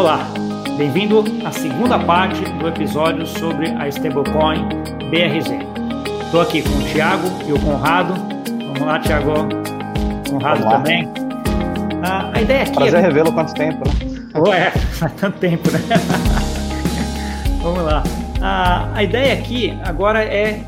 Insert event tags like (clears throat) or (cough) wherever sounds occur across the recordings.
Olá, bem-vindo à segunda parte do episódio sobre a stablecoin BRZ. Estou aqui com o Thiago e o Conrado. Vamos lá, Thiago. Conrado também. Ah, a ideia aqui. Prazer é... revê-lo quanto tempo, né? Ué, (laughs) há tanto tempo, né? (laughs) Vamos lá. Ah, a ideia aqui agora é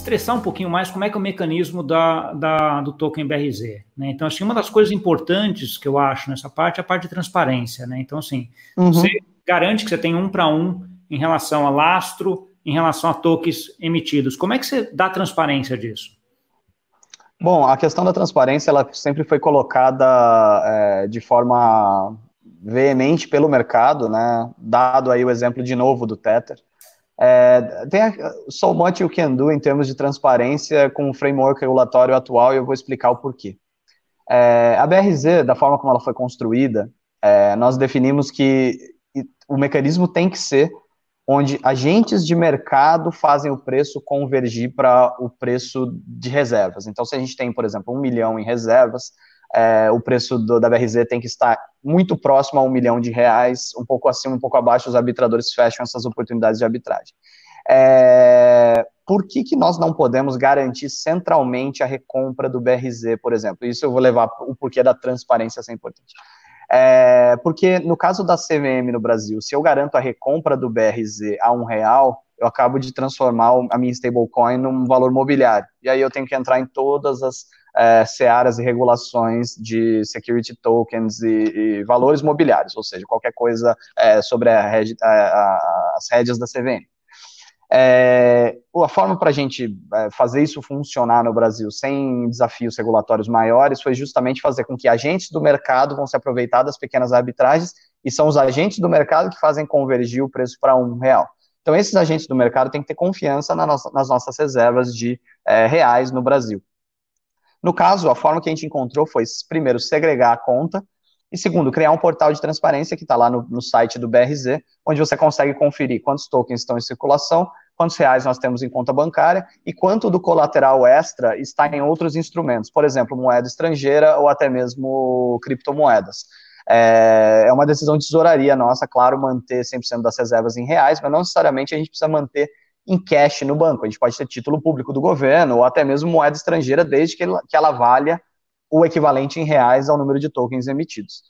estressar um pouquinho mais como é que é o mecanismo da, da, do token BRZ. Né? Então, assim, uma das coisas importantes que eu acho nessa parte é a parte de transparência. Né? Então, assim, uhum. você garante que você tem um para um em relação a lastro, em relação a tokens emitidos. Como é que você dá transparência disso? Bom, a questão da transparência ela sempre foi colocada é, de forma veemente pelo mercado, né? Dado aí o exemplo de novo do Tether. É, tem a, so much you can do em termos de transparência com o framework regulatório atual e eu vou explicar o porquê. É, a BRZ, da forma como ela foi construída, é, nós definimos que o mecanismo tem que ser onde agentes de mercado fazem o preço convergir para o preço de reservas. Então, se a gente tem, por exemplo, um milhão em reservas, é, o preço do, da BRZ tem que estar muito próximo a um milhão de reais, um pouco acima, um pouco abaixo, os arbitradores fecham essas oportunidades de arbitragem. É, por que, que nós não podemos garantir centralmente a recompra do BRZ, por exemplo? Isso eu vou levar o porquê da transparência ser importante. É, porque no caso da CVM no Brasil, se eu garanto a recompra do BRZ a um real, eu acabo de transformar a minha stablecoin num valor mobiliário. E aí eu tenho que entrar em todas as é, searas e regulações de security tokens e, e valores mobiliários, ou seja, qualquer coisa é, sobre a, a, as rédeas da CVM. É, a forma para a gente é, fazer isso funcionar no Brasil sem desafios regulatórios maiores foi justamente fazer com que agentes do mercado vão se aproveitar das pequenas arbitragens e são os agentes do mercado que fazem convergir o preço para um real. Então, esses agentes do mercado têm que ter confiança na nossa, nas nossas reservas de é, reais no Brasil. No caso, a forma que a gente encontrou foi, primeiro, segregar a conta, e segundo, criar um portal de transparência que está lá no, no, site do BRZ, onde você consegue conferir quantos tokens estão em circulação, quantos reais nós temos em conta bancária e quanto do colateral extra está em outros instrumentos, por exemplo, moeda estrangeira ou até mesmo criptomoedas. É, é uma decisão de tesouraria nossa, claro, manter 100% das reservas em reais, mas não necessariamente a gente precisa manter em cash no banco. A gente pode ter título público do governo ou até mesmo moeda estrangeira, desde que, que ela valha o equivalente em reais ao número de tokens emitidos.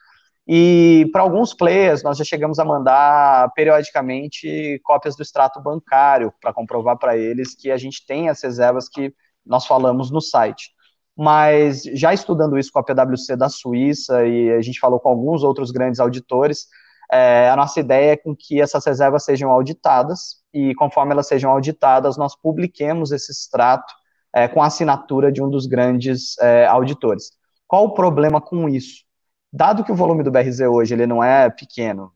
E para alguns players, nós já chegamos a mandar periodicamente cópias do extrato bancário para comprovar para eles que a gente tem as reservas que nós falamos no site. Mas já estudando isso com a PwC da Suíça e a gente falou com alguns outros grandes auditores, é, a nossa ideia é com que essas reservas sejam auditadas e conforme elas sejam auditadas, nós publiquemos esse extrato é, com a assinatura de um dos grandes é, auditores. Qual o problema com isso? Dado que o volume do BRZ hoje ele não é pequeno,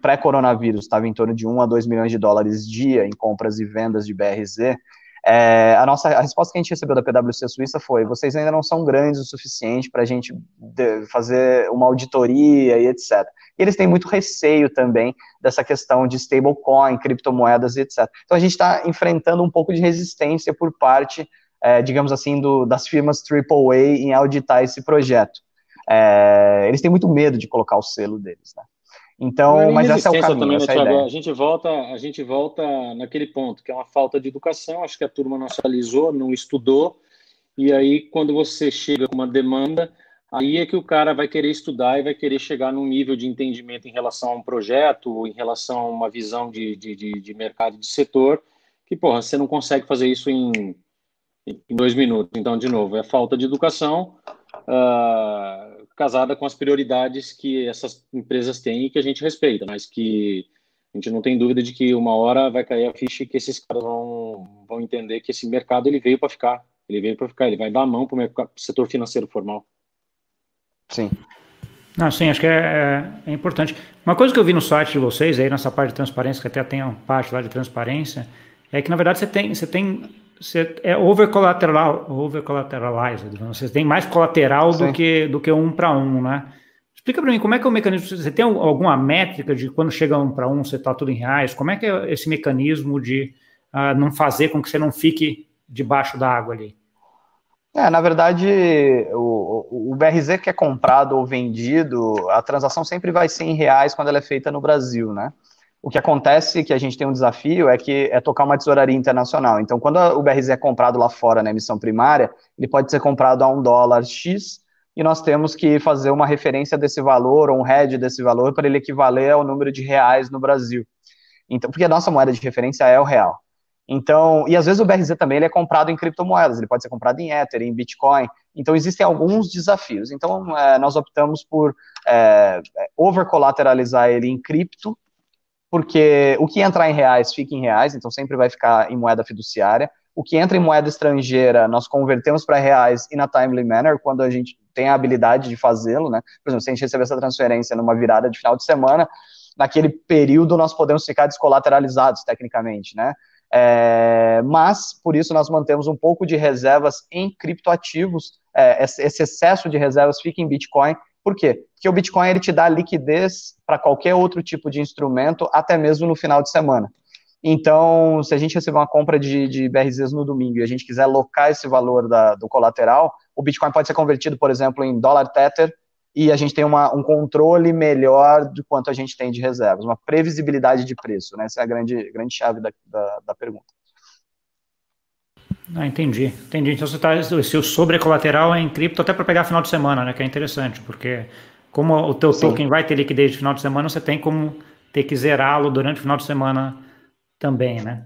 pré-coronavírus estava em torno de 1 a 2 milhões de dólares dia em compras e vendas de BRZ, é, a nossa a resposta que a gente recebeu da PwC Suíça foi: vocês ainda não são grandes o suficiente para a gente de, fazer uma auditoria e etc. E eles têm muito receio também dessa questão de stablecoin, criptomoedas e etc. Então a gente está enfrentando um pouco de resistência por parte, é, digamos assim, do, das firmas AAA em auditar esse projeto. É, eles têm muito medo de colocar o selo deles, né? Então, é mas essa é o caminho, também, essa né, a, a gente volta, a gente volta naquele ponto que é uma falta de educação. Acho que a turma não atualizou, não estudou. E aí, quando você chega com uma demanda, aí é que o cara vai querer estudar e vai querer chegar num nível de entendimento em relação a um projeto, em relação a uma visão de, de, de, de mercado de setor, que, porra, você não consegue fazer isso em, em dois minutos. Então, de novo, é falta de educação. Uh, casada com as prioridades que essas empresas têm e que a gente respeita, mas que a gente não tem dúvida de que uma hora vai cair a ficha e que esses caras vão, vão entender que esse mercado ele veio para ficar, ele veio para ficar, ele vai dar a mão para o setor financeiro formal. Sim. Não, sim, acho que é, é, é, importante. Uma coisa que eu vi no site de vocês, aí nessa parte de transparência, que até tem uma parte lá de transparência, é que na verdade você tem, você tem você é over collateral, over collateralized, você tem mais colateral do que do que um para um, né? Explica para mim como é que é o mecanismo. Você tem alguma métrica de quando chega um para um, você está tudo em reais? Como é que é esse mecanismo de uh, não fazer com que você não fique debaixo da água ali? É, na verdade, o, o BRZ que é comprado ou vendido, a transação sempre vai ser em reais quando ela é feita no Brasil, né? O que acontece que a gente tem um desafio é que é tocar uma tesouraria internacional. Então, quando o BRZ é comprado lá fora na emissão primária, ele pode ser comprado a um dólar X e nós temos que fazer uma referência desse valor ou um hedge desse valor para ele equivaler ao número de reais no Brasil. Então, porque a nossa moeda de referência é o real. Então, e às vezes o BRZ também ele é comprado em criptomoedas, ele pode ser comprado em Ether, em Bitcoin. Então, existem alguns desafios. Então, é, nós optamos por é, over-colateralizar ele em cripto, porque o que entrar em reais fica em reais, então sempre vai ficar em moeda fiduciária. O que entra em moeda estrangeira, nós convertemos para reais in a timely manner, quando a gente tem a habilidade de fazê-lo, né? Por exemplo, se a gente receber essa transferência numa virada de final de semana, naquele período nós podemos ficar descolateralizados, tecnicamente, né? É, mas, por isso, nós mantemos um pouco de reservas em criptoativos. É, esse excesso de reservas fica em Bitcoin. Por quê? Porque o Bitcoin ele te dá liquidez para qualquer outro tipo de instrumento, até mesmo no final de semana. Então, se a gente receber uma compra de, de BRZs no domingo e a gente quiser alocar esse valor da, do colateral, o Bitcoin pode ser convertido, por exemplo, em dólar Tether e a gente tem uma, um controle melhor do quanto a gente tem de reservas, uma previsibilidade de preço, né? Essa é a grande, grande chave da, da, da pergunta. Ah, entendi, entendi. Então você está, se o sobre colateral é em cripto até para pegar final de semana, né? Que é interessante, porque como o teu Sim. token vai ter liquidez de final de semana, você tem como ter que zerá-lo durante o final de semana também, né?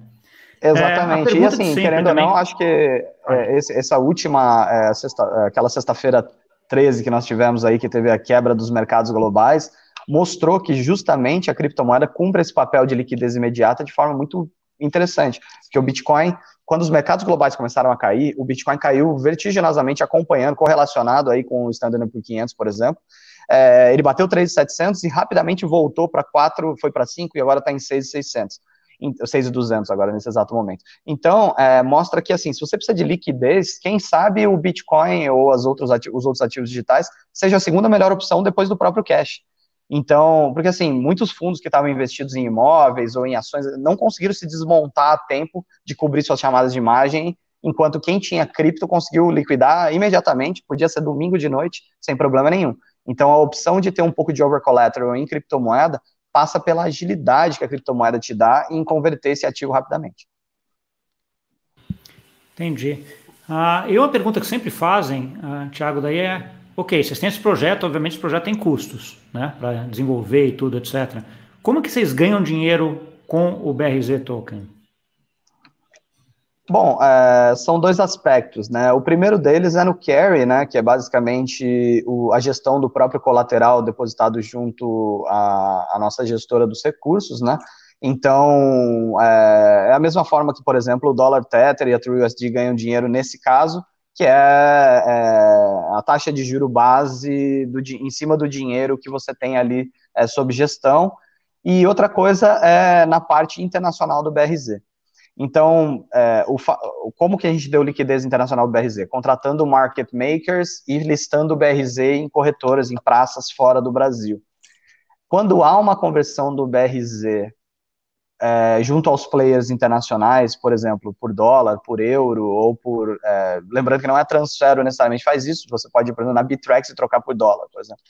Exatamente. É, e assim, querendo também... ou não, acho que é, esse, essa última, é, sexta, é, aquela sexta-feira 13 que nós tivemos aí, que teve a quebra dos mercados globais, mostrou que justamente a criptomoeda cumpre esse papel de liquidez imediata de forma muito interessante. Porque o Bitcoin, quando os mercados globais começaram a cair, o Bitcoin caiu vertiginosamente acompanhando, correlacionado aí com o Standard Poor's 500, por exemplo. É, ele bateu 3.700 e rapidamente voltou para 4, foi para 5 e agora está em 6.600. 6,200 agora nesse exato momento. Então, é, mostra que, assim, se você precisa de liquidez, quem sabe o Bitcoin ou as outros os outros ativos digitais seja a segunda melhor opção depois do próprio cash. Então, porque assim, muitos fundos que estavam investidos em imóveis ou em ações não conseguiram se desmontar a tempo de cobrir suas chamadas de imagem, enquanto quem tinha cripto conseguiu liquidar imediatamente, podia ser domingo de noite, sem problema nenhum. Então, a opção de ter um pouco de over collateral em criptomoeda passa pela agilidade que a criptomoeda te dá em converter esse ativo rapidamente. Entendi. Uh, e uma pergunta que sempre fazem, uh, Thiago, daí é, ok, vocês têm esse projeto, obviamente esse projeto tem custos, né, para desenvolver e tudo, etc. Como que vocês ganham dinheiro com o BRZ Token? Bom, é, são dois aspectos, né? O primeiro deles é no carry, né? Que é basicamente o, a gestão do próprio colateral depositado junto à, à nossa gestora dos recursos, né? Então, é, é, a mesma forma que, por exemplo, o dólar Tether e a TrueUSD ganham dinheiro nesse caso, que é, é a taxa de juro base do, em cima do dinheiro que você tem ali é, sob gestão. E outra coisa é na parte internacional do BRZ. Então, é, o, como que a gente deu liquidez internacional do BRZ? Contratando market makers e listando o BRZ em corretoras, em praças fora do Brasil. Quando há uma conversão do BRZ é, junto aos players internacionais, por exemplo, por dólar, por euro, ou por. É, lembrando que não é transfer necessariamente faz isso, você pode por exemplo, na Bittrex e trocar por dólar, por exemplo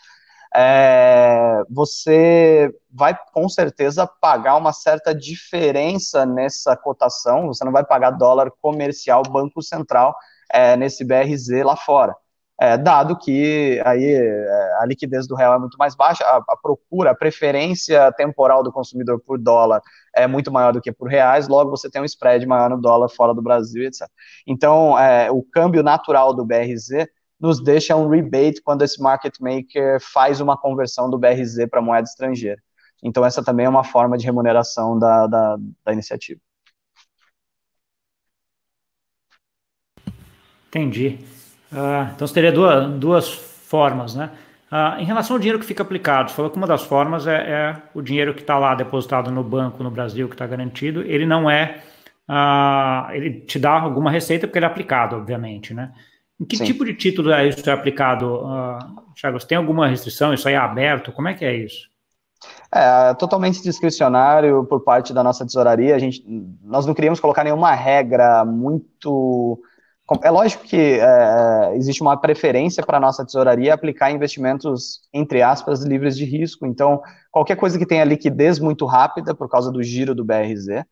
é, você vai com certeza pagar uma certa diferença nessa cotação. Você não vai pagar dólar comercial Banco Central é, nesse BRZ lá fora. É, dado que aí é, a liquidez do real é muito mais baixa, a, a, procura, a preferência temporal do consumidor por dólar é muito maior do que por reais, logo você tem um spread maior no dólar fora do Brasil, etc. Então, é, o câmbio natural do BRZ nos deixa um rebate quando esse market maker faz uma conversão do BRZ para moeda estrangeira. Então, essa também é uma forma de remuneração da, da, da iniciativa. Entendi. Uh, então, você teria duas, duas formas, né? Uh, em relação ao dinheiro que fica aplicado, você falou que uma das formas é, é o dinheiro que está lá depositado no banco no Brasil, que está garantido, ele não é. Uh, ele te dá alguma receita porque ele é aplicado, obviamente, né? Em que Sim. tipo de título é isso é aplicado, uh, tem alguma restrição? Isso aí é aberto? Como é que é isso? É, totalmente discricionário por parte da nossa tesouraria. A gente, nós não queríamos colocar nenhuma regra muito é lógico que é, é, existe uma preferência para a nossa tesouraria aplicar investimentos, entre aspas, livres de risco. Então, qualquer coisa que tenha liquidez muito rápida, por causa do giro do BRZ,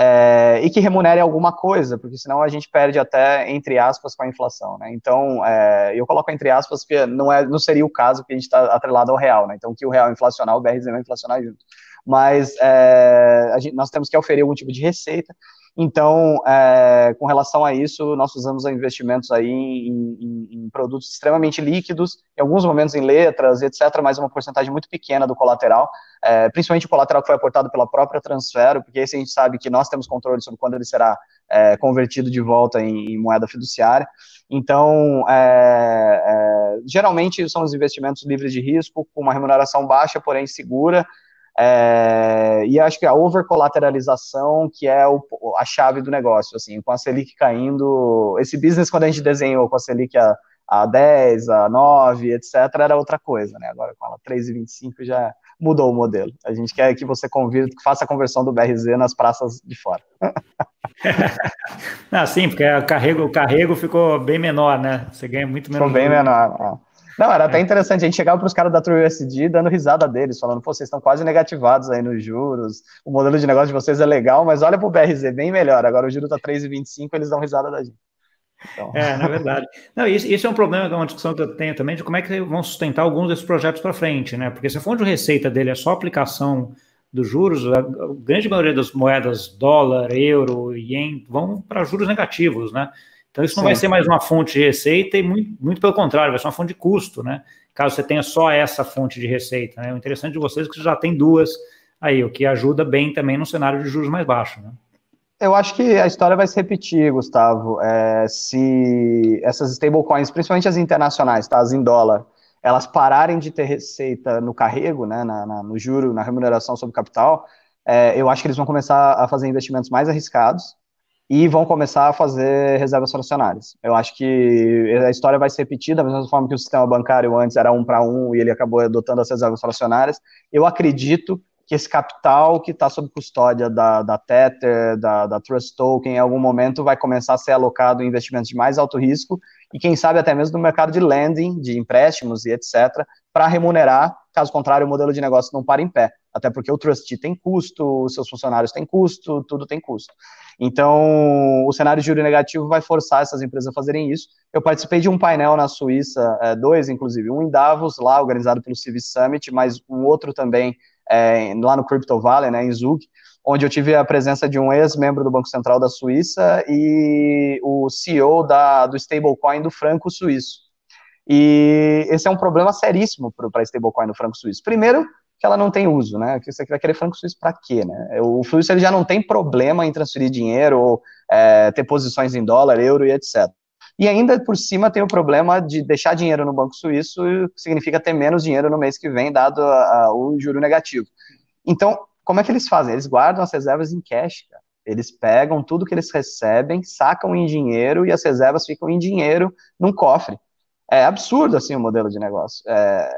é, e que remunere alguma coisa, porque senão a gente perde até, entre aspas, com a inflação. Né? Então, é, eu coloco entre aspas, porque não, é, não seria o caso que a gente está atrelado ao real. Né? Então, que o real inflacionar, o BRZ vai inflacionar junto. Mas é, gente, nós temos que oferecer algum tipo de receita, então, é, com relação a isso, nós usamos investimentos aí em, em, em, produtos extremamente líquidos, em alguns momentos em letras, etc., mas uma porcentagem muito pequena do colateral, é, principalmente o colateral que foi aportado pela própria Transfero, porque esse a gente sabe que nós temos controle sobre quando ele será é, convertido de volta em, em moeda fiduciária. Então, é, é, geralmente são os investimentos livres de risco, com uma remuneração baixa, porém segura, é, e acho que a overcolateralização que é o, a chave do negócio, assim, com a Selic caindo, esse business quando a gente desenhou com a Selic a, a 10, a 9, etc, era outra coisa, né, agora com ela 3,25 já mudou o modelo, a gente quer que você convida, que faça a conversão do BRZ nas praças de fora. (laughs) ah, sim, porque o carrego, o carrego ficou bem menor, né, você ganha muito menos. Ficou bem menor, é. Não, era até é. interessante. A gente chegava para os caras da TrueUSD dando risada deles, falando, pô, vocês estão quase negativados aí nos juros, o modelo de negócio de vocês é legal, mas olha para o BRZ, bem melhor. Agora o juro está 3,25, eles dão risada da gente. Então... É, na verdade. Não, isso, isso, é um problema, é uma discussão que eu tenho também, de como é que vão sustentar alguns desses projetos para frente, né? Porque se a fonte de receita dele é só aplicação dos juros, a grande maioria das moedas dólar, euro, ien, vão para juros negativos, né? Então, isso não Sim. vai ser mais uma fonte de receita e muito, muito pelo contrário, vai ser uma fonte de custo, né? Caso você tenha só essa fonte de receita. Né? O interessante de vocês é que você já tem duas aí, o que ajuda bem também no cenário de juros mais baixos, né? Eu acho que a história vai se repetir, Gustavo. É, se essas stablecoins, principalmente as internacionais, tá, as em dólar, elas pararem de ter receita no carrego, né, na, na no juro, na remuneração sobre capital, é, eu acho que eles vão começar a fazer investimentos mais arriscados, e vão começar a fazer reservas fracionárias. Eu acho que a história vai se repetir da mesma forma que o sistema bancário antes era um para um e ele acabou adotando as reservas fracionárias. Eu acredito que esse capital que está sob custódia da, da Tether, da, da Trust Token, em algum momento vai começar a ser alocado em investimentos de mais alto risco e quem sabe até mesmo no mercado de lending, de empréstimos e etc., para remunerar, caso contrário o modelo de negócio não para em pé, até porque o trustee tem custo, seus funcionários têm custo, tudo tem custo. Então, o cenário de juro negativo vai forçar essas empresas a fazerem isso. Eu participei de um painel na Suíça, é, dois inclusive, um em Davos, lá organizado pelo Civis Summit, mas um outro também é, lá no Crypto Valley, né, em Zug, onde eu tive a presença de um ex-membro do Banco Central da Suíça e o CEO da, do stablecoin do franco suíço. E esse é um problema seríssimo para a stablecoin do franco suíço. Primeiro, que ela não tem uso, né? Que você vai querer franco suíço para quê, né? O suíço ele já não tem problema em transferir dinheiro ou é, ter posições em dólar, euro e etc. E ainda por cima tem o problema de deixar dinheiro no banco suíço significa ter menos dinheiro no mês que vem, dado a, a, o juro negativo. Então, como é que eles fazem? Eles guardam as reservas em cash, cara. Eles pegam tudo que eles recebem, sacam em dinheiro e as reservas ficam em dinheiro num cofre. É absurdo, assim, o modelo de negócio. É,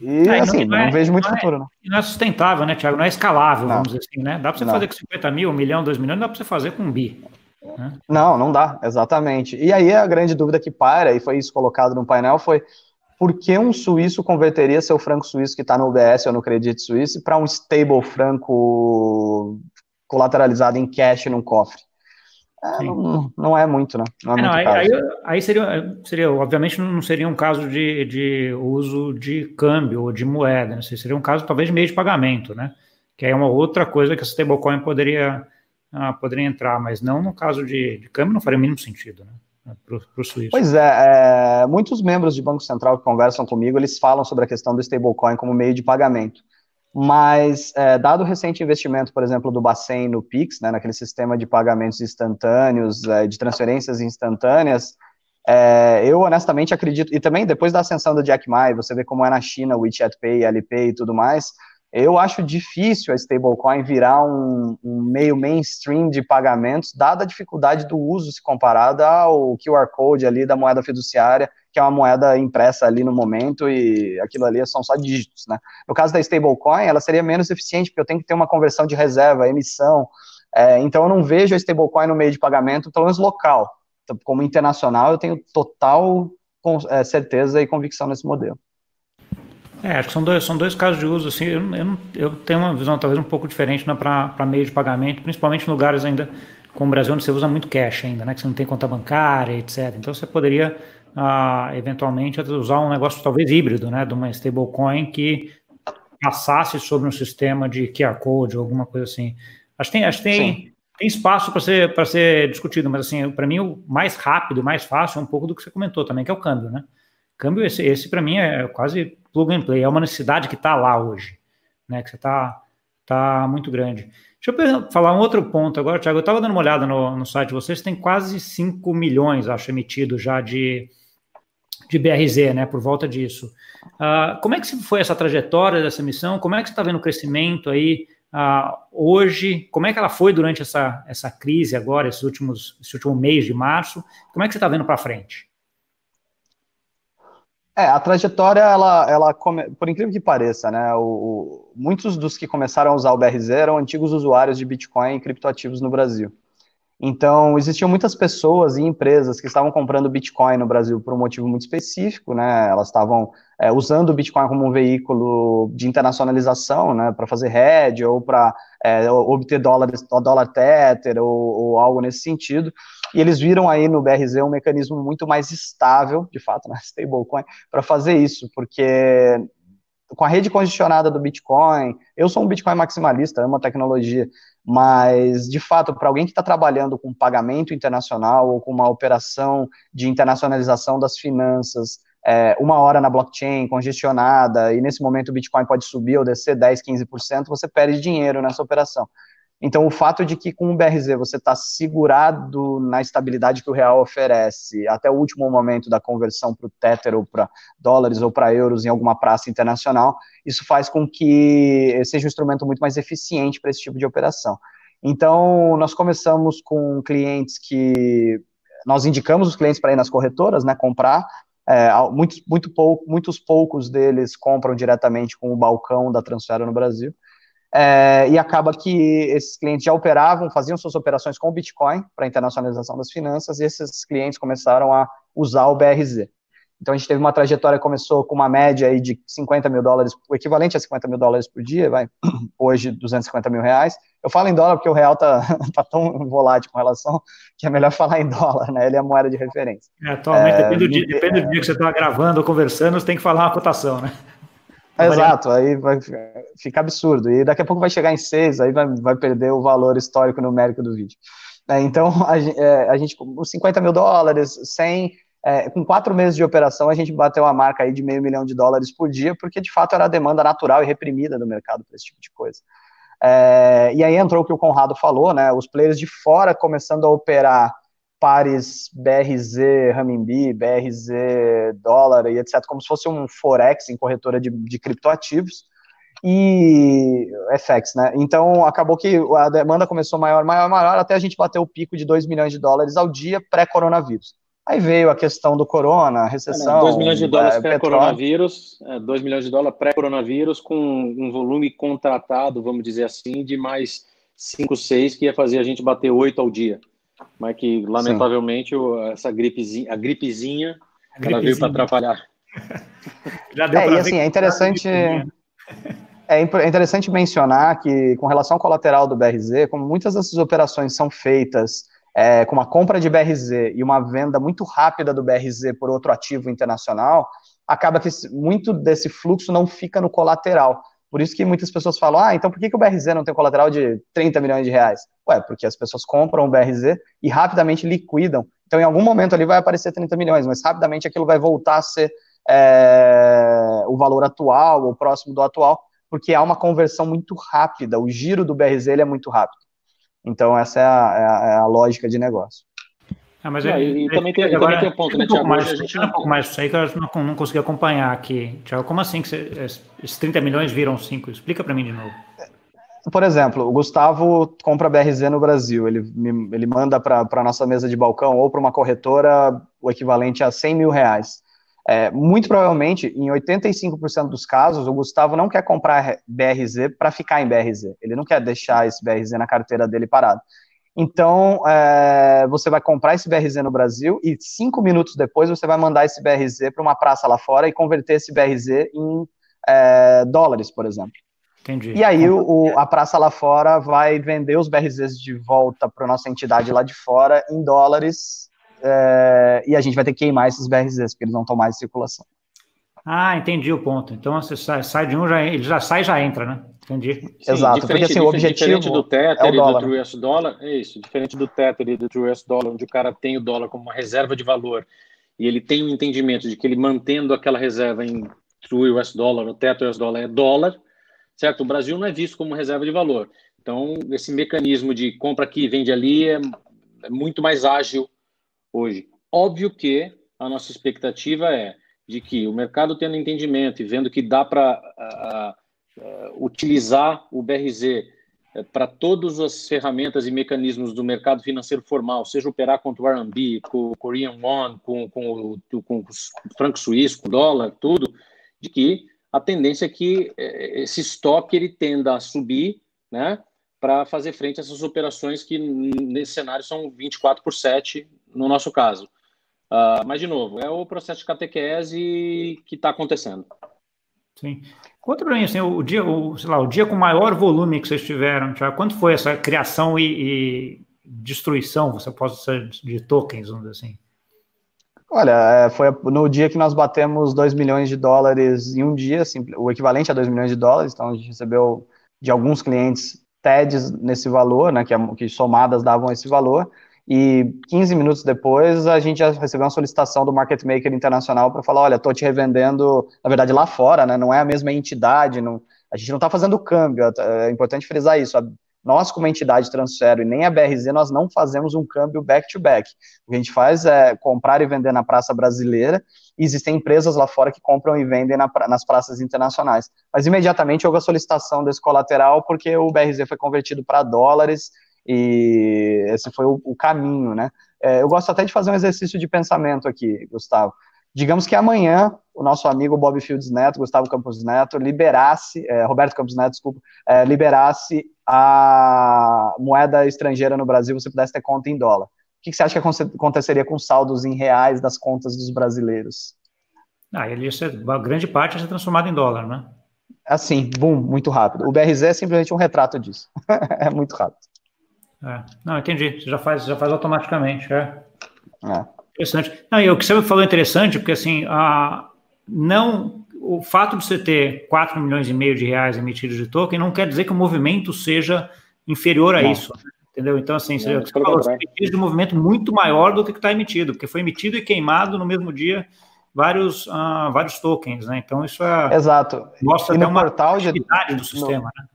e é, assim, não, é, não, vejo muito não é futuro, não. não é sustentável, né, Thiago? Não é escalável, vamos dizer assim, né? Dá para você fazer com 50 mil, 1 milhão, 2 milhões, dá para você fazer com um bi. Né? Não, não dá, exatamente. E aí a grande dúvida que para, e foi isso colocado no painel, foi por que um suíço converteria seu franco suíço que está no UBS ou no Credit Suisse para um stable franco colateralizado em cash num cofre? É, não, não, é muito, né? Não é, é não, aí, aí, aí, seria, seria, obviamente, não seria um caso de, de uso de câmbio ou de moeda, né? seria um caso talvez de meio de pagamento, né? Que aí é uma outra coisa que a stablecoin poderia, ah, poderia entrar, mas não no caso de, de câmbio, não faria o mínimo sentido, né? Para o suíço. Pois é, é, muitos membros de Banco Central que conversam comigo, eles falam sobre a questão do stablecoin como meio de pagamento mas é, dado o recente investimento, por exemplo, do Bacen no Pix, né, naquele sistema de pagamentos instantâneos, é, de transferências instantâneas, é, eu honestamente acredito, e também depois da ascensão do Jack Ma, você vê como é na China, o WeChat Pay, Alipay e tudo mais, eu acho difícil a stablecoin virar um, um, meio mainstream de pagamentos, dada a dificuldade do uso se comparada ao QR Code ali da moeda fiduciária, que é uma moeda impressa ali no momento e aquilo ali são só dígitos, né? No caso da stablecoin, ela seria menos eficiente, porque eu tenho que ter uma conversão de reserva, emissão, é, então eu não vejo a stablecoin no meio de pagamento, pelo menos local. como internacional, eu tenho total é, certeza e convicção nesse modelo. É, acho que são dois, são dois casos de uso, assim, eu, eu, eu tenho uma visão talvez um pouco diferente né, para meio de pagamento, principalmente em lugares ainda como o Brasil, onde você usa muito cash ainda, né, que você não tem conta bancária, etc. Então você poderia, ah, eventualmente, usar um negócio talvez híbrido, né, de uma stablecoin que passasse sobre um sistema de QR Code ou alguma coisa assim. Acho que tem, acho que tem, tem espaço para ser, ser discutido, mas assim, para mim o mais rápido, mais fácil é um pouco do que você comentou também, que é o câmbio, né? Câmbio, esse, esse para mim é quase plug and play, é uma necessidade que está lá hoje, né? Que você está tá muito grande. Deixa eu falar um outro ponto agora, Thiago. Eu estava dando uma olhada no, no site de vocês, tem quase 5 milhões, acho, emitidos já de, de BRZ, né? Por volta disso. Uh, como é que foi essa trajetória dessa missão? Como é que você está vendo o crescimento aí uh, hoje? Como é que ela foi durante essa, essa crise agora, esses últimos, esse último mês de março? Como é que você está vendo para frente? É, a trajetória, ela, ela come... por incrível que pareça, né, o, o, muitos dos que começaram a usar o BRZ eram antigos usuários de Bitcoin e criptoativos no Brasil. Então, existiam muitas pessoas e empresas que estavam comprando Bitcoin no Brasil por um motivo muito específico, né? Elas estavam é, usando o Bitcoin como um veículo de internacionalização, né? Para fazer hedge ou para é, obter dólares, dólar tether ou, ou, algo nesse sentido. E eles viram aí no BRZ um mecanismo muito mais estável, de fato, na né? (laughs) stablecoin, para fazer isso, porque com a rede congestionada do Bitcoin, eu sou um Bitcoin maximalista, amo a tecnologia, mas, de fato, para alguém que está trabalhando com pagamento internacional ou com uma operação de internacionalização das finanças, é, uma hora na blockchain congestionada, e nesse momento o Bitcoin pode subir ou descer 10, 15%, você perde dinheiro nessa operação. Então, o fato de que com o BRZ você está segurado na estabilidade que o real oferece até o último momento da conversão para o Tether ou para dólares ou para euros em alguma praça internacional, isso faz com que seja um instrumento muito mais eficiente para esse tipo de operação. Então, nós começamos com clientes que nós indicamos os clientes para ir nas corretoras, né, comprar. É, muitos, muito pouco, muitos poucos deles compram diretamente com o balcão da Transfera no Brasil. É, e acaba que esses clientes já operavam, faziam suas operações com Bitcoin para internacionalização das finanças, e esses clientes começaram a usar o BRZ. Então a gente teve uma trajetória, começou com uma média aí de 50 mil dólares, o equivalente a 50 mil dólares por dia, vai, (clears throat) hoje 250 mil reais. Eu falo em dólar porque o real tá, (laughs) tá tão volátil com relação que é melhor (laughs) falar em dólar, né? Ele é a moeda de referência. É, atualmente, é, depende, do dia, depende do dia que você está gravando ou conversando, você tem que falar uma cotação, né? Exato, aí vai ficar absurdo. E daqui a pouco vai chegar em 6, aí vai, vai perder o valor histórico numérico do vídeo. É, então, (laughs) a, é, a, gente, os 50 mil dólares, 100, é, com quatro meses de operação, a gente bateu a marca aí de meio milhão de dólares por dia, porque de fato era a demanda natural e reprimida do mercado para esse tipo de coisa. É, e aí entrou o que o Conrado falou, né? Os players de fora começando a operar pares BRZ, Renminbi, BRZ, dólar e etc., como se fosse um Forex em corretora de, de criptoativos e FX, né? Então acabou que a demanda começou maior, maior, maior, até a gente bater o pico de 2 milhões de dólares ao dia pré-coronavírus. Aí veio a questão do corona, recessão. 2 milhões de dólares é, pré-coronavírus, 2 é, milhões de dólares pré-coronavírus, com um volume contratado, vamos dizer assim, de mais 5, 6, que ia fazer a gente bater 8 ao dia mas que lamentavelmente o, essa gripezinha, a gripezinha, a gripezinha. ela veio para atrapalhar. (laughs) Já deu é, e assim, é interessante (laughs) é interessante mencionar que com relação ao colateral do BRZ, como muitas dessas operações são feitas é, com uma compra de BRZ e uma venda muito rápida do BRZ por outro ativo internacional, acaba que muito desse fluxo não fica no colateral. Por isso que muitas pessoas falam, ah, então por que, que o BRZ não tem um colateral de 30 milhões de reais? Ué, porque as pessoas compram o BRZ e rapidamente liquidam. Então, em algum momento ali vai aparecer 30 milhões, mas rapidamente aquilo vai voltar a ser é, o valor atual ou próximo do atual, porque há uma conversão muito rápida, o giro do BRZ ele é muito rápido. Então, essa é a, é a, é a lógica de negócio. Ah, mas é, e, também tem, agora, também tem um ponto, né, Tiago? Mais, a gente... um pouco mais isso aí que eu não, não consegui acompanhar aqui. Tiago, como assim que você, esses 30 milhões viram 5? Explica para mim de novo. Por exemplo, o Gustavo compra BRZ no Brasil, ele, ele manda para a nossa mesa de balcão ou para uma corretora o equivalente a 100 mil reais. É, muito provavelmente, em 85% dos casos, o Gustavo não quer comprar BRZ para ficar em BRZ. Ele não quer deixar esse BRZ na carteira dele parado. Então, é, você vai comprar esse BRZ no Brasil e cinco minutos depois você vai mandar esse BRZ para uma praça lá fora e converter esse BRZ em é, dólares, por exemplo. Entendi. E aí o, a praça lá fora vai vender os BRZs de volta para nossa entidade lá de fora em dólares é, e a gente vai ter que queimar esses BRZs, porque eles não estão mais em circulação. Ah, entendi o ponto. Então você sai, sai de um, já, ele já sai e já entra, né? Entendi. Sim, Exato, porque assim, o objetivo diferente do Tether é o dólar. do True US Dollar, é isso, diferente do Tether e do True US Dollar, onde o cara tem o dólar como uma reserva de valor e ele tem o um entendimento de que ele mantendo aquela reserva em True US Dollar, o Tether US Dollar é dólar, certo? O Brasil não é visto como reserva de valor. Então, esse mecanismo de compra aqui e vende ali é, é muito mais ágil hoje. Óbvio que a nossa expectativa é de que o mercado tendo entendimento e vendo que dá para utilizar o BRZ uh, para todas as ferramentas e mecanismos do mercado financeiro formal, seja operar contra o RMB, com o Korean Won, com, com, com, com o franco suíço, com o dólar, tudo, de que a tendência é que eh, esse estoque ele tenda a subir, né, para fazer frente a essas operações que nesse cenário são 24 por 7 no nosso caso. Uh, mas, de novo, é o processo de catequese que está acontecendo. Sim. Conta para mim, assim, o dia, o, sei lá, o dia com maior volume que vocês tiveram, Thiago, quanto foi essa criação e, e destruição, você pode ser de tokens, vamos dizer assim? Olha, é, foi no dia que nós batemos 2 milhões de dólares em um dia, assim, o equivalente a 2 milhões de dólares, então a gente recebeu de alguns clientes TEDs nesse valor, né, que, que somadas davam esse valor, e 15 minutos depois a gente já recebeu uma solicitação do market maker internacional para falar, olha, estou te revendendo, na verdade lá fora, né, não é a mesma entidade, não, a gente não está fazendo câmbio, é, é importante frisar isso, nós como entidade transfero e nem a BRZ, nós não fazemos um câmbio back-to-back, -back. o que a gente faz é comprar e vender na praça brasileira, e existem empresas lá fora que compram e vendem na, nas praças internacionais, mas imediatamente houve a solicitação desse colateral porque o BRZ foi convertido para dólares, e esse foi o, o caminho, né? É, eu gosto até de fazer um exercício de pensamento aqui, Gustavo. Digamos que amanhã o nosso amigo Bob Fields Neto, Gustavo Campos Neto, liberasse, é, Roberto Campos Neto, desculpa, é, liberasse a moeda estrangeira no Brasil, você pudesse ter conta em dólar. O que, que você acha que aconteceria com saldos em reais das contas dos brasileiros? Ah, ele ia ser, uma grande parte ia ser transformada em dólar, né? Assim, boom, muito rápido. O BRZ é simplesmente um retrato disso. (laughs) é muito rápido. É. Não, entendi. Você já faz, já faz automaticamente. É. é. Interessante. Não, e o que você falou é interessante, porque assim, a, não, o fato de você ter 4 milhões e meio de reais emitidos de token não quer dizer que o movimento seja inferior a não. isso. Entendeu? Então, assim, você, você falou, você de um movimento muito maior do que está emitido, porque foi emitido e queimado no mesmo dia vários, uh, vários tokens, né? Então, isso é. Exato. Mostra e até uma portal de, do sistema, no, né?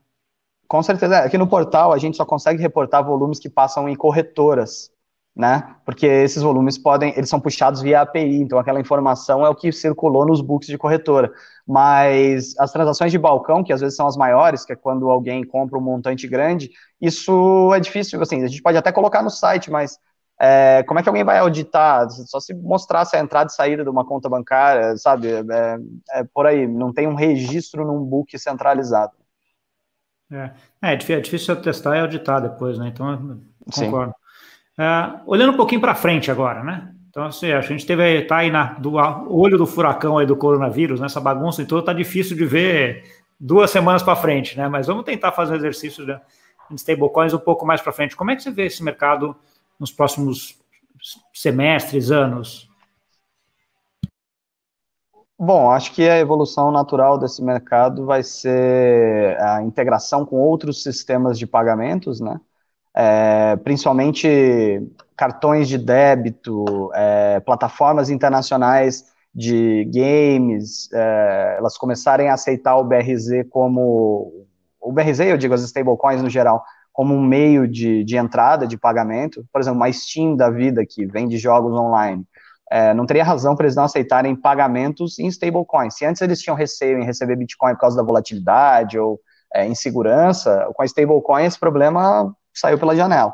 Com certeza. Aqui no portal a gente só consegue reportar volumes que passam em corretoras, né? Porque esses volumes podem, eles são puxados via API, então aquela informação é o que circulou nos books de corretora. Mas as transações de balcão, que às vezes são as maiores, que é quando alguém compra um montante grande, isso é difícil, assim, a gente pode até colocar no site, mas é, como é que alguém vai auditar? Só se mostrasse a entrada e saída de uma conta bancária, sabe? É, é por aí, não tem um registro num book centralizado. É, é, é difícil testar e auditar depois, né? Então, concordo. É, olhando um pouquinho para frente agora, né? Então, assim, a gente teve tá aí na, do olho do furacão aí do coronavírus, nessa bagunça e tudo, tá difícil de ver duas semanas para frente, né? Mas vamos tentar fazer um exercício de, de stablecoins um pouco mais para frente. Como é que você vê esse mercado nos próximos semestres, anos? Bom, acho que a evolução natural desse mercado vai ser a integração com outros sistemas de pagamentos, né? É, principalmente cartões de débito, é, plataformas internacionais de games, é, elas começarem a aceitar o BRZ como o BRZ, eu digo as stablecoins no geral, como um meio de, de entrada de pagamento. Por exemplo, uma Steam da vida que vende jogos online é, não teria razão para eles não aceitarem pagamentos em stablecoins. Se antes eles tinham receio em receber Bitcoin por causa da volatilidade ou é, insegurança, com a stablecoin esse problema saiu pela janela.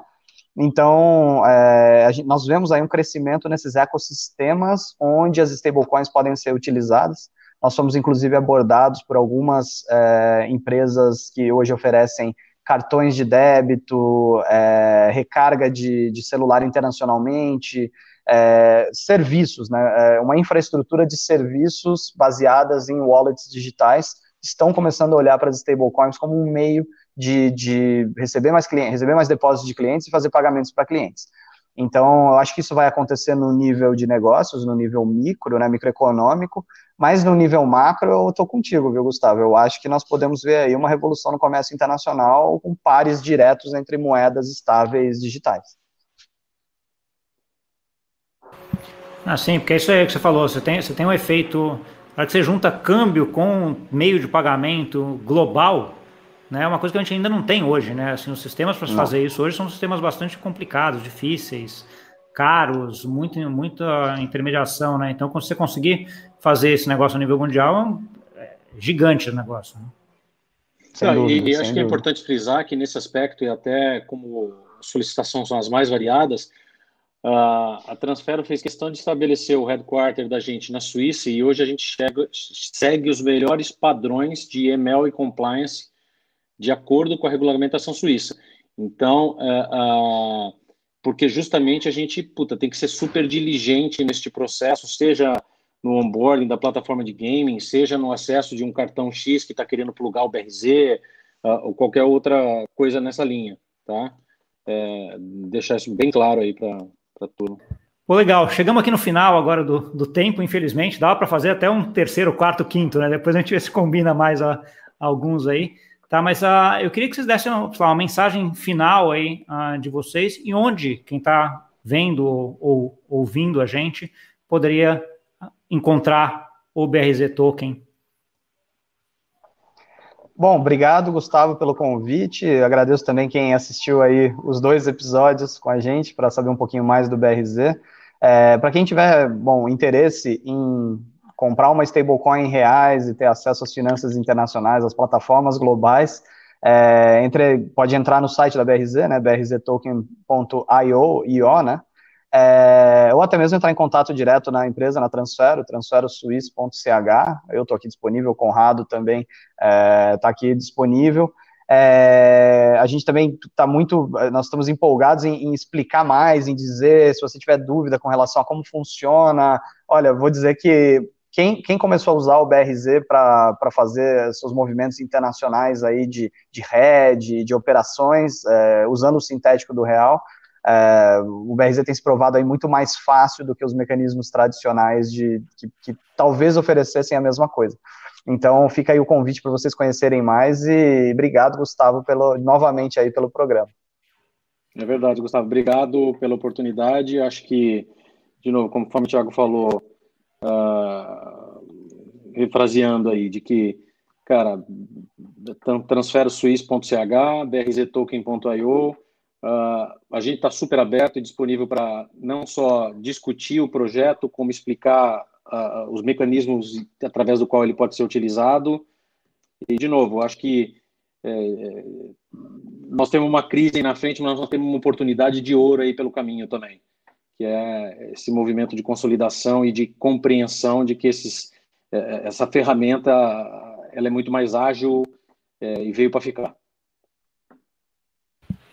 Então, é, gente, nós vemos aí um crescimento nesses ecossistemas onde as stablecoins podem ser utilizadas. Nós somos, inclusive, abordados por algumas é, empresas que hoje oferecem cartões de débito, é, recarga de, de, celular internacionalmente, é, serviços, né, é, uma infraestrutura de serviços baseadas em wallets digitais, estão começando a olhar para as stablecoins como um meio de, de receber mais clientes, receber mais depósitos de clientes e fazer pagamentos para clientes. Então, eu acho que isso vai acontecer no nível de negócios, no nível micro, né, microeconômico, mas no nível macro eu estou contigo, viu, Gustavo? Eu acho que nós podemos ver aí uma revolução no comércio internacional com pares diretos entre moedas estáveis digitais. Ah, sim, porque isso aí que você falou, você tem, você tem um efeito, para que você junta câmbio com meio de pagamento global, né? É uma coisa que a gente ainda não tem hoje, né? Assim, os sistemas para fazer isso hoje são sistemas bastante complicados, difíceis, caros, muito, muita intermediação, né? Então, quando você conseguir fazer esse negócio a nível mundial, é gigante o negócio. Né? Não, e, e acho que é importante frisar que nesse aspecto, e até como solicitações são as mais variadas, a Transfero fez questão de estabelecer o headquarter da gente na Suíça e hoje a gente chega, segue os melhores padrões de ML e compliance de acordo com a regulamentação suíça. Então, uh, uh, porque justamente a gente puta, tem que ser super diligente neste processo, seja no onboarding da plataforma de gaming, seja no acesso de um cartão X que está querendo plugar o BRZ, uh, ou qualquer outra coisa nessa linha, tá? É, deixar isso bem claro aí para tudo. Pô, legal. Chegamos aqui no final agora do, do tempo, infelizmente. Dava para fazer até um terceiro, quarto, quinto, né? Depois a gente vê se combina mais a, alguns aí. Tá, mas uh, eu queria que vocês dessem uma mensagem final aí uh, de vocês e onde quem está vendo ou, ou, ouvindo a gente poderia encontrar o BRZ Token. Bom, obrigado, Gustavo, pelo convite. agradeço também quem assistiu aí os dois episódios com a gente para saber um pouquinho mais do BRZ. É, para quem tiver, bom, interesse em comprar uma stablecoin em reais e ter acesso às finanças internacionais, às plataformas globais, é, entre, pode entrar no site da BRZ, né, brztoken.io, io, né, é, ou até mesmo entrar em contato direto na empresa, na Transfero, transferosuiz.ch, eu estou aqui disponível, Conrado também está é, tá aqui disponível, é, a gente também está muito, nós estamos empolgados em, em, explicar mais, em dizer, se você tiver dúvida com relação a como funciona, olha, vou dizer que quem, quem começou a usar o BRZ para fazer seus movimentos internacionais aí de, de rede, de operações, é, usando o sintético do real, é, o BRZ tem se provado aí muito mais fácil do que os mecanismos tradicionais de que, que talvez oferecessem a mesma coisa. Então fica aí o convite para vocês conhecerem mais e obrigado, Gustavo, pelo, novamente aí pelo programa. É verdade, Gustavo. Obrigado pela oportunidade. Acho que, de novo, conforme o Thiago falou, uh, refraseando aí, de que, cara, transfero suiz.ch, brztoken.io, uh, a gente está super aberto e disponível para não só discutir o projeto, como explicar uh, os mecanismos através do qual ele pode ser utilizado. E, de novo, acho que é, nós temos uma crise na frente, mas nós temos uma oportunidade de ouro aí pelo caminho também que é esse movimento de consolidação e de compreensão de que esses, é, é, essa ferramenta ela é muito mais ágil é, e veio para ficar.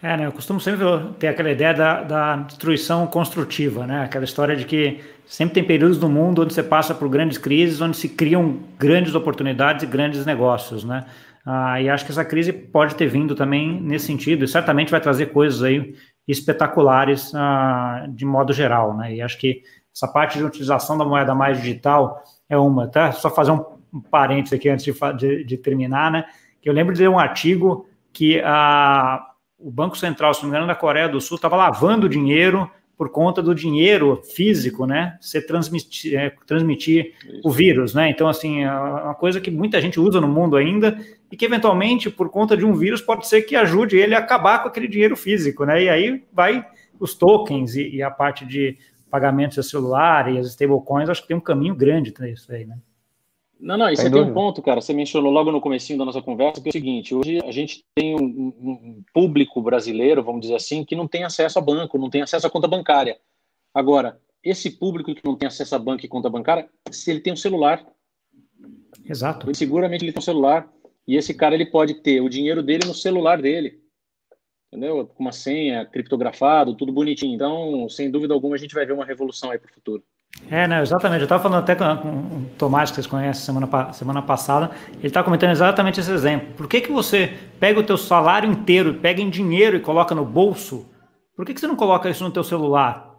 É, né, eu costumo sempre ter aquela ideia da, da, destruição construtiva, né? Aquela história de que sempre tem períodos no mundo onde você passa por grandes crises, onde se criam grandes oportunidades e grandes negócios, né? Ah, e acho que essa crise pode ter vindo também nesse sentido, e certamente vai trazer coisas aí espetaculares uh, de modo geral, né? E acho que essa parte de utilização da moeda mais digital é uma, tá? Só fazer um, parênteses aqui antes de, de, de, terminar, né? Eu lembro de ler um artigo que a, o Banco Central, se não me engano, da Coreia do Sul estava lavando dinheiro por conta do dinheiro físico, né? Você transmitir, é, transmitir o vírus, né? Então, assim, é uma coisa que muita gente usa no mundo ainda e que, eventualmente, por conta de um vírus, pode ser que ajude ele a acabar com aquele dinheiro físico, né? E aí vai os tokens e, e a parte de pagamentos de celular e as stablecoins, acho que tem um caminho grande para isso aí, né? Não, não, e você tem um ponto, cara, você mencionou logo no comecinho da nossa conversa, que é o seguinte, hoje a gente tem um, um, público brasileiro, vamos dizer assim, que não tem acesso a banco, não tem acesso a conta bancária. Agora, esse público que não tem acesso a banco e conta bancária, se ele tem um celular. Exato. Ele, seguramente ele tem um celular, e esse cara ele pode ter o dinheiro dele no celular dele. entendeu? Com uma senha, criptografado, tudo bonitinho. Então, sem dúvida alguma, a gente vai ver uma revolução aí para o futuro. É, né, exatamente. Eu estava falando até com, com o Tomás, que vocês conhecem semana, semana passada, ele está comentando exatamente esse exemplo. Por que, que você pega o teu salário inteiro, pega em dinheiro e coloca no bolso? Por que, que você não coloca isso no teu celular?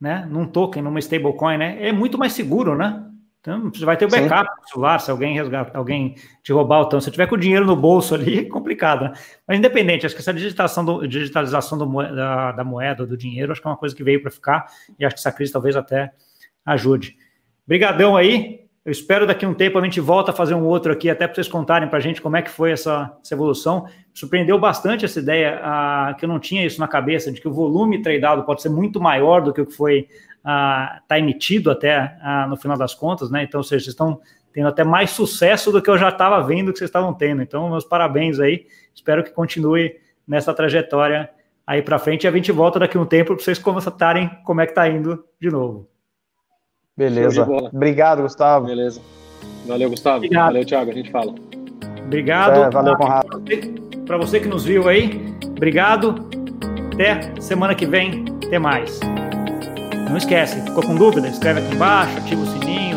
Né? Num token, numa stablecoin, né? É muito mais seguro, né? Então, você vai ter o backup Sim. no celular, se alguém resgatar, alguém te roubar o tanto. Se tiver com o dinheiro no bolso ali, (laughs) é complicado, né? Mas independente, acho que essa digitação do, digitalização do, da, da, moeda, do dinheiro, acho que é uma coisa que veio para ficar, e acho que essa crise talvez até ajude. Obrigadão aí. Eu espero daqui a um tempo a gente volta a fazer um outro aqui, até para vocês contarem para a gente como é que foi essa, essa evolução. Surpreendeu bastante essa ideia, que eu não tinha isso na cabeça, de que o volume tradeado pode ser muito maior do que o que foi está emitido até no final das contas, né? Então, vocês estão tendo até mais sucesso do que eu já estava vendo que vocês estavam tendo. Então, meus parabéns aí. Espero que continue nessa trajetória aí para frente. E a gente volta daqui a um tempo para vocês constatarem como é que está indo de novo. Beleza. Obrigado, Gustavo. Beleza. Valeu, Gustavo. Obrigado. Valeu, Thiago. A gente fala. Obrigado. É, valeu, Conrado. Para você que nos viu aí, obrigado. Até semana que vem. Até mais. Não esquece, ficou com dúvida? Escreve aqui embaixo, ativa o sininho,